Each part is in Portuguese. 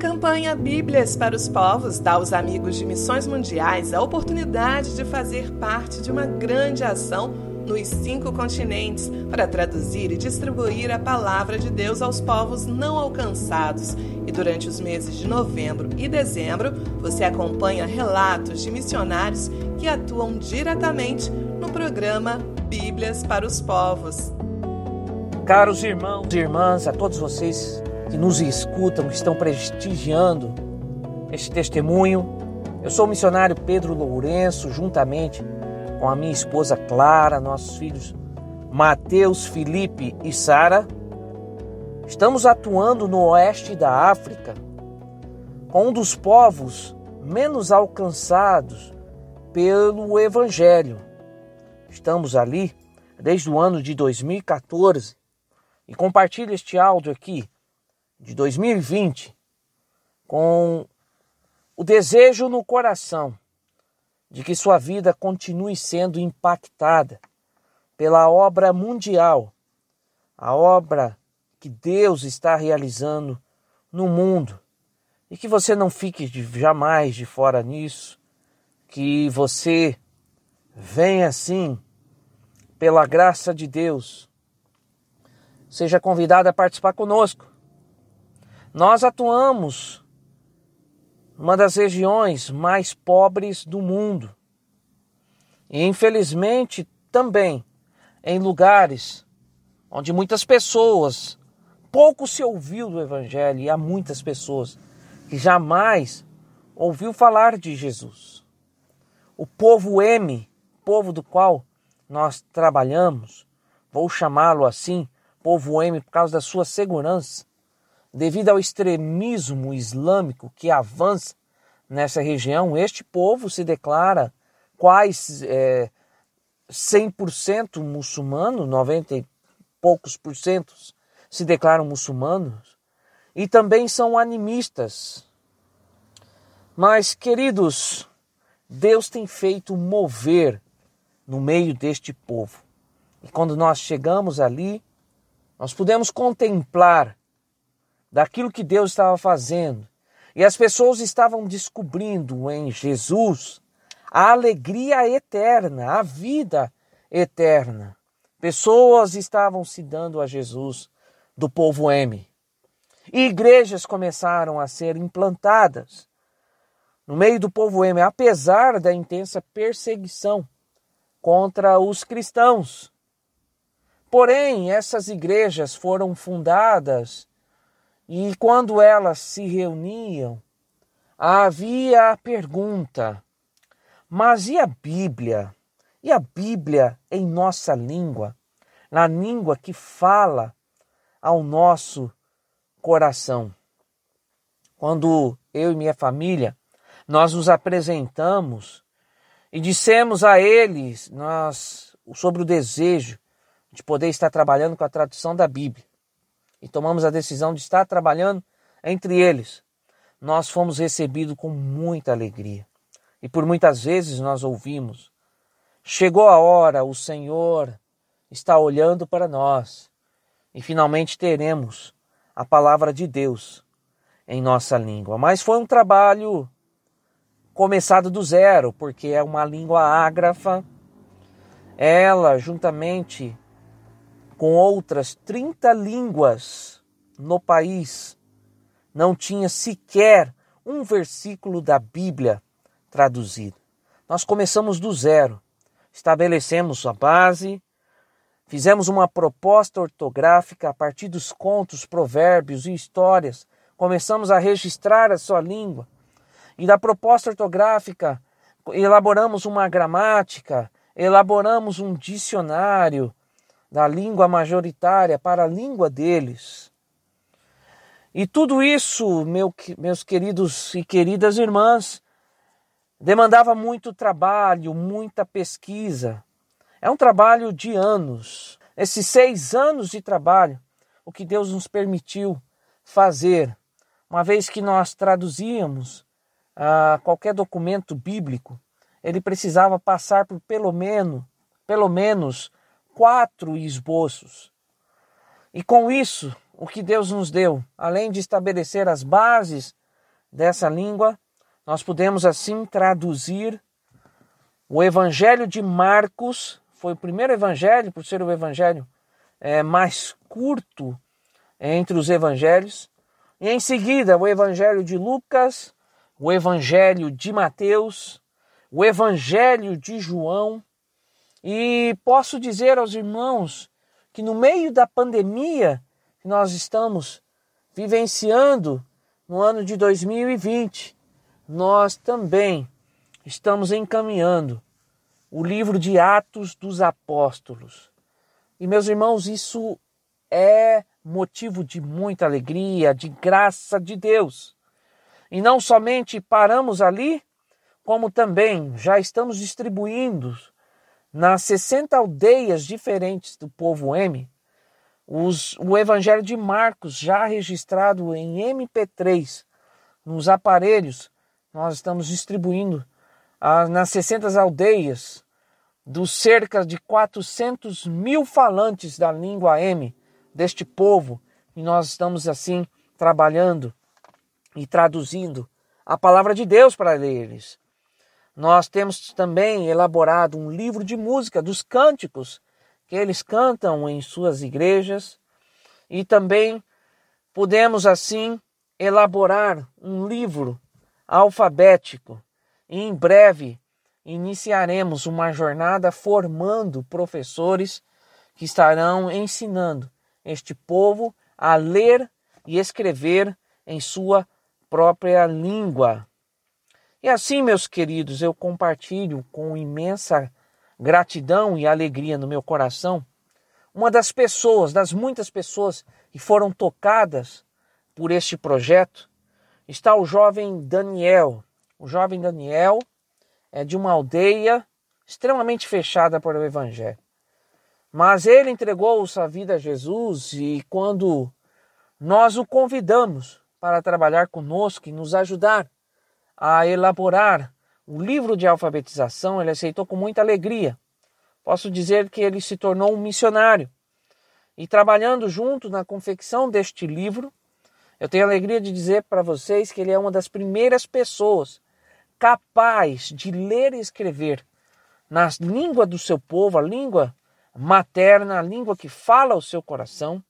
campanha Bíblias para os Povos dá aos amigos de missões mundiais a oportunidade de fazer parte de uma grande ação nos cinco continentes para traduzir e distribuir a palavra de Deus aos povos não alcançados. E durante os meses de novembro e dezembro, você acompanha relatos de missionários que atuam diretamente no programa Bíblias para os Povos. Caros irmãos e irmãs, a todos vocês que nos escutam, que estão prestigiando este testemunho. Eu sou o missionário Pedro Lourenço, juntamente com a minha esposa Clara, nossos filhos Mateus, Felipe e Sara. Estamos atuando no oeste da África, com um dos povos menos alcançados pelo Evangelho. Estamos ali desde o ano de 2014 e compartilho este áudio aqui de 2020 com o desejo no coração de que sua vida continue sendo impactada pela obra mundial, a obra que Deus está realizando no mundo. E que você não fique jamais de fora nisso, que você venha assim, pela graça de Deus, seja convidado a participar conosco nós atuamos numa das regiões mais pobres do mundo. E infelizmente também em lugares onde muitas pessoas pouco se ouviu do evangelho e há muitas pessoas que jamais ouviu falar de Jesus. O povo M, povo do qual nós trabalhamos, vou chamá-lo assim, povo M por causa da sua segurança, devido ao extremismo islâmico que avança nessa região, este povo se declara quase é, 100% muçulmano, 90 e poucos por cento se declaram muçulmanos, e também são animistas. Mas, queridos, Deus tem feito mover no meio deste povo. E quando nós chegamos ali, nós pudemos contemplar daquilo que Deus estava fazendo. E as pessoas estavam descobrindo em Jesus a alegria eterna, a vida eterna. Pessoas estavam se dando a Jesus do povo M. E igrejas começaram a ser implantadas no meio do povo M, apesar da intensa perseguição contra os cristãos. Porém, essas igrejas foram fundadas e quando elas se reuniam, havia a pergunta: mas e a Bíblia? E a Bíblia em nossa língua? Na língua que fala ao nosso coração. Quando eu e minha família nós nos apresentamos e dissemos a eles nós sobre o desejo de poder estar trabalhando com a tradução da Bíblia e tomamos a decisão de estar trabalhando entre eles, nós fomos recebidos com muita alegria. E por muitas vezes nós ouvimos: chegou a hora, o Senhor está olhando para nós e finalmente teremos a palavra de Deus em nossa língua. Mas foi um trabalho começado do zero, porque é uma língua ágrafa. Ela, juntamente com outras 30 línguas no país, não tinha sequer um versículo da Bíblia traduzido. Nós começamos do zero, estabelecemos a base, fizemos uma proposta ortográfica a partir dos contos, provérbios e histórias, começamos a registrar a sua língua. E da proposta ortográfica, elaboramos uma gramática, elaboramos um dicionário, da língua majoritária para a língua deles. E tudo isso, meu, meus queridos e queridas irmãs, demandava muito trabalho, muita pesquisa. É um trabalho de anos. Esses seis anos de trabalho, o que Deus nos permitiu fazer, uma vez que nós traduzíamos ah, qualquer documento bíblico, ele precisava passar por pelo menos, pelo menos quatro esboços. E com isso, o que Deus nos deu, além de estabelecer as bases dessa língua, nós podemos assim traduzir o Evangelho de Marcos, foi o primeiro evangelho, por ser o evangelho é, mais curto entre os evangelhos, e em seguida o evangelho de Lucas, o evangelho de Mateus, o evangelho de João, e posso dizer aos irmãos que no meio da pandemia que nós estamos vivenciando no ano de 2020, nós também estamos encaminhando o livro de Atos dos Apóstolos. E meus irmãos, isso é motivo de muita alegria, de graça de Deus. E não somente paramos ali, como também já estamos distribuindo nas 60 aldeias diferentes do povo M, os, o Evangelho de Marcos, já registrado em MP3, nos aparelhos, nós estamos distribuindo ah, nas 60 aldeias dos cerca de 400 mil falantes da língua M deste povo, e nós estamos assim trabalhando e traduzindo a palavra de Deus para eles. Nós temos também elaborado um livro de música dos cânticos que eles cantam em suas igrejas e também podemos assim elaborar um livro alfabético. E em breve iniciaremos uma jornada formando professores que estarão ensinando este povo a ler e escrever em sua própria língua. E assim, meus queridos, eu compartilho com imensa gratidão e alegria no meu coração uma das pessoas, das muitas pessoas que foram tocadas por este projeto, está o jovem Daniel. O jovem Daniel é de uma aldeia extremamente fechada para o Evangelho. Mas ele entregou sua vida a Jesus e quando nós o convidamos para trabalhar conosco e nos ajudar a elaborar o livro de alfabetização, ele aceitou com muita alegria. Posso dizer que ele se tornou um missionário. E trabalhando junto na confecção deste livro, eu tenho a alegria de dizer para vocês que ele é uma das primeiras pessoas capaz de ler e escrever na língua do seu povo, a língua materna, a língua que fala o seu coração,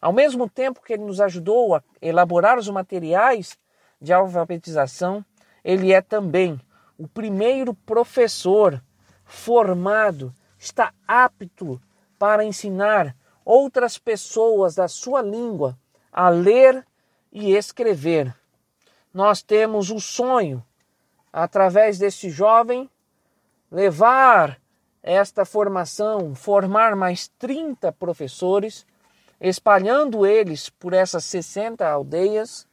ao mesmo tempo que ele nos ajudou a elaborar os materiais de alfabetização, ele é também o primeiro professor formado, está apto para ensinar outras pessoas da sua língua a ler e escrever. Nós temos o sonho através deste jovem, levar esta formação, formar mais 30 professores, espalhando eles por essas 60 aldeias,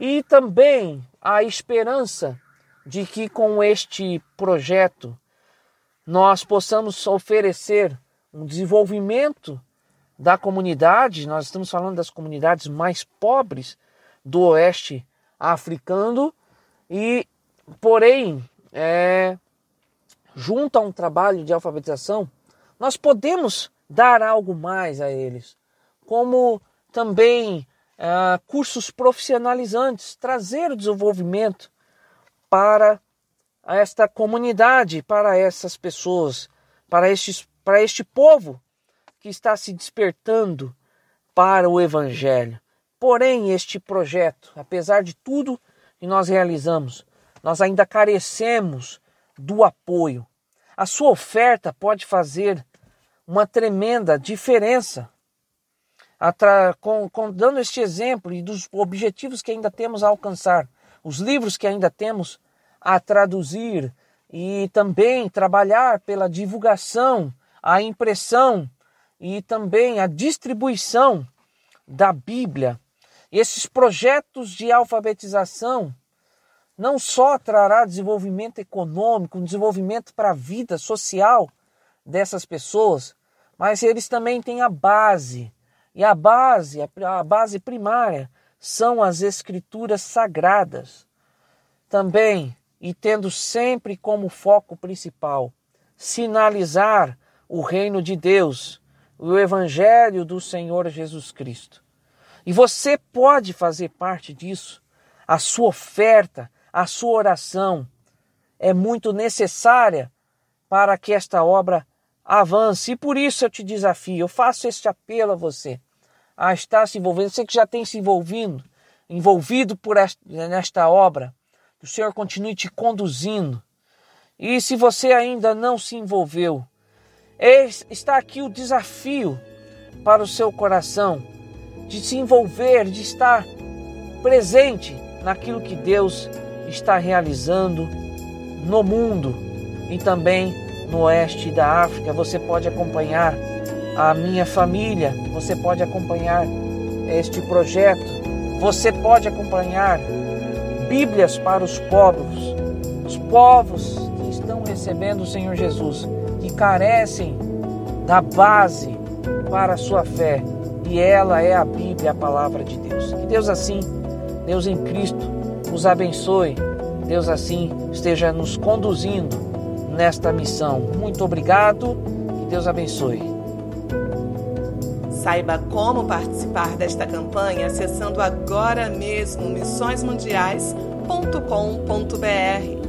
e também a esperança de que com este projeto nós possamos oferecer um desenvolvimento da comunidade, nós estamos falando das comunidades mais pobres do oeste africano, e Porém, é, junto a um trabalho de alfabetização, nós podemos dar algo mais a eles, como também é, cursos profissionalizantes, trazer o desenvolvimento para esta comunidade, para essas pessoas, para, estes, para este povo que está se despertando para o Evangelho. Porém, este projeto, apesar de tudo que nós realizamos, nós ainda carecemos do apoio. A sua oferta pode fazer uma tremenda diferença. Com, com, dando este exemplo e dos objetivos que ainda temos a alcançar, os livros que ainda temos a traduzir e também trabalhar pela divulgação, a impressão e também a distribuição da Bíblia. Esses projetos de alfabetização não só trará desenvolvimento econômico, um desenvolvimento para a vida social dessas pessoas, mas eles também têm a base. E a base, a base primária, são as escrituras sagradas. Também, e tendo sempre como foco principal, sinalizar o reino de Deus, o evangelho do Senhor Jesus Cristo. E você pode fazer parte disso a sua oferta, a sua oração é muito necessária para que esta obra avance. E por isso eu te desafio, eu faço este apelo a você a estar se envolvendo. Você que já tem se envolvido, envolvido por esta, nesta obra, que o Senhor continue te conduzindo. E se você ainda não se envolveu, está aqui o desafio para o seu coração de se envolver, de estar presente naquilo que Deus está realizando no mundo e também no oeste da África. Você pode acompanhar a minha família, você pode acompanhar este projeto, você pode acompanhar Bíblias para os povos, os povos que estão recebendo o Senhor Jesus, que carecem da base para a sua fé, e ela é a Bíblia, a palavra de Deus. Que Deus assim, Deus em Cristo, nos abençoe, Deus assim esteja nos conduzindo nesta missão. Muito obrigado, que Deus abençoe. Saiba como participar desta campanha acessando agora mesmo missõesmundiais.com.br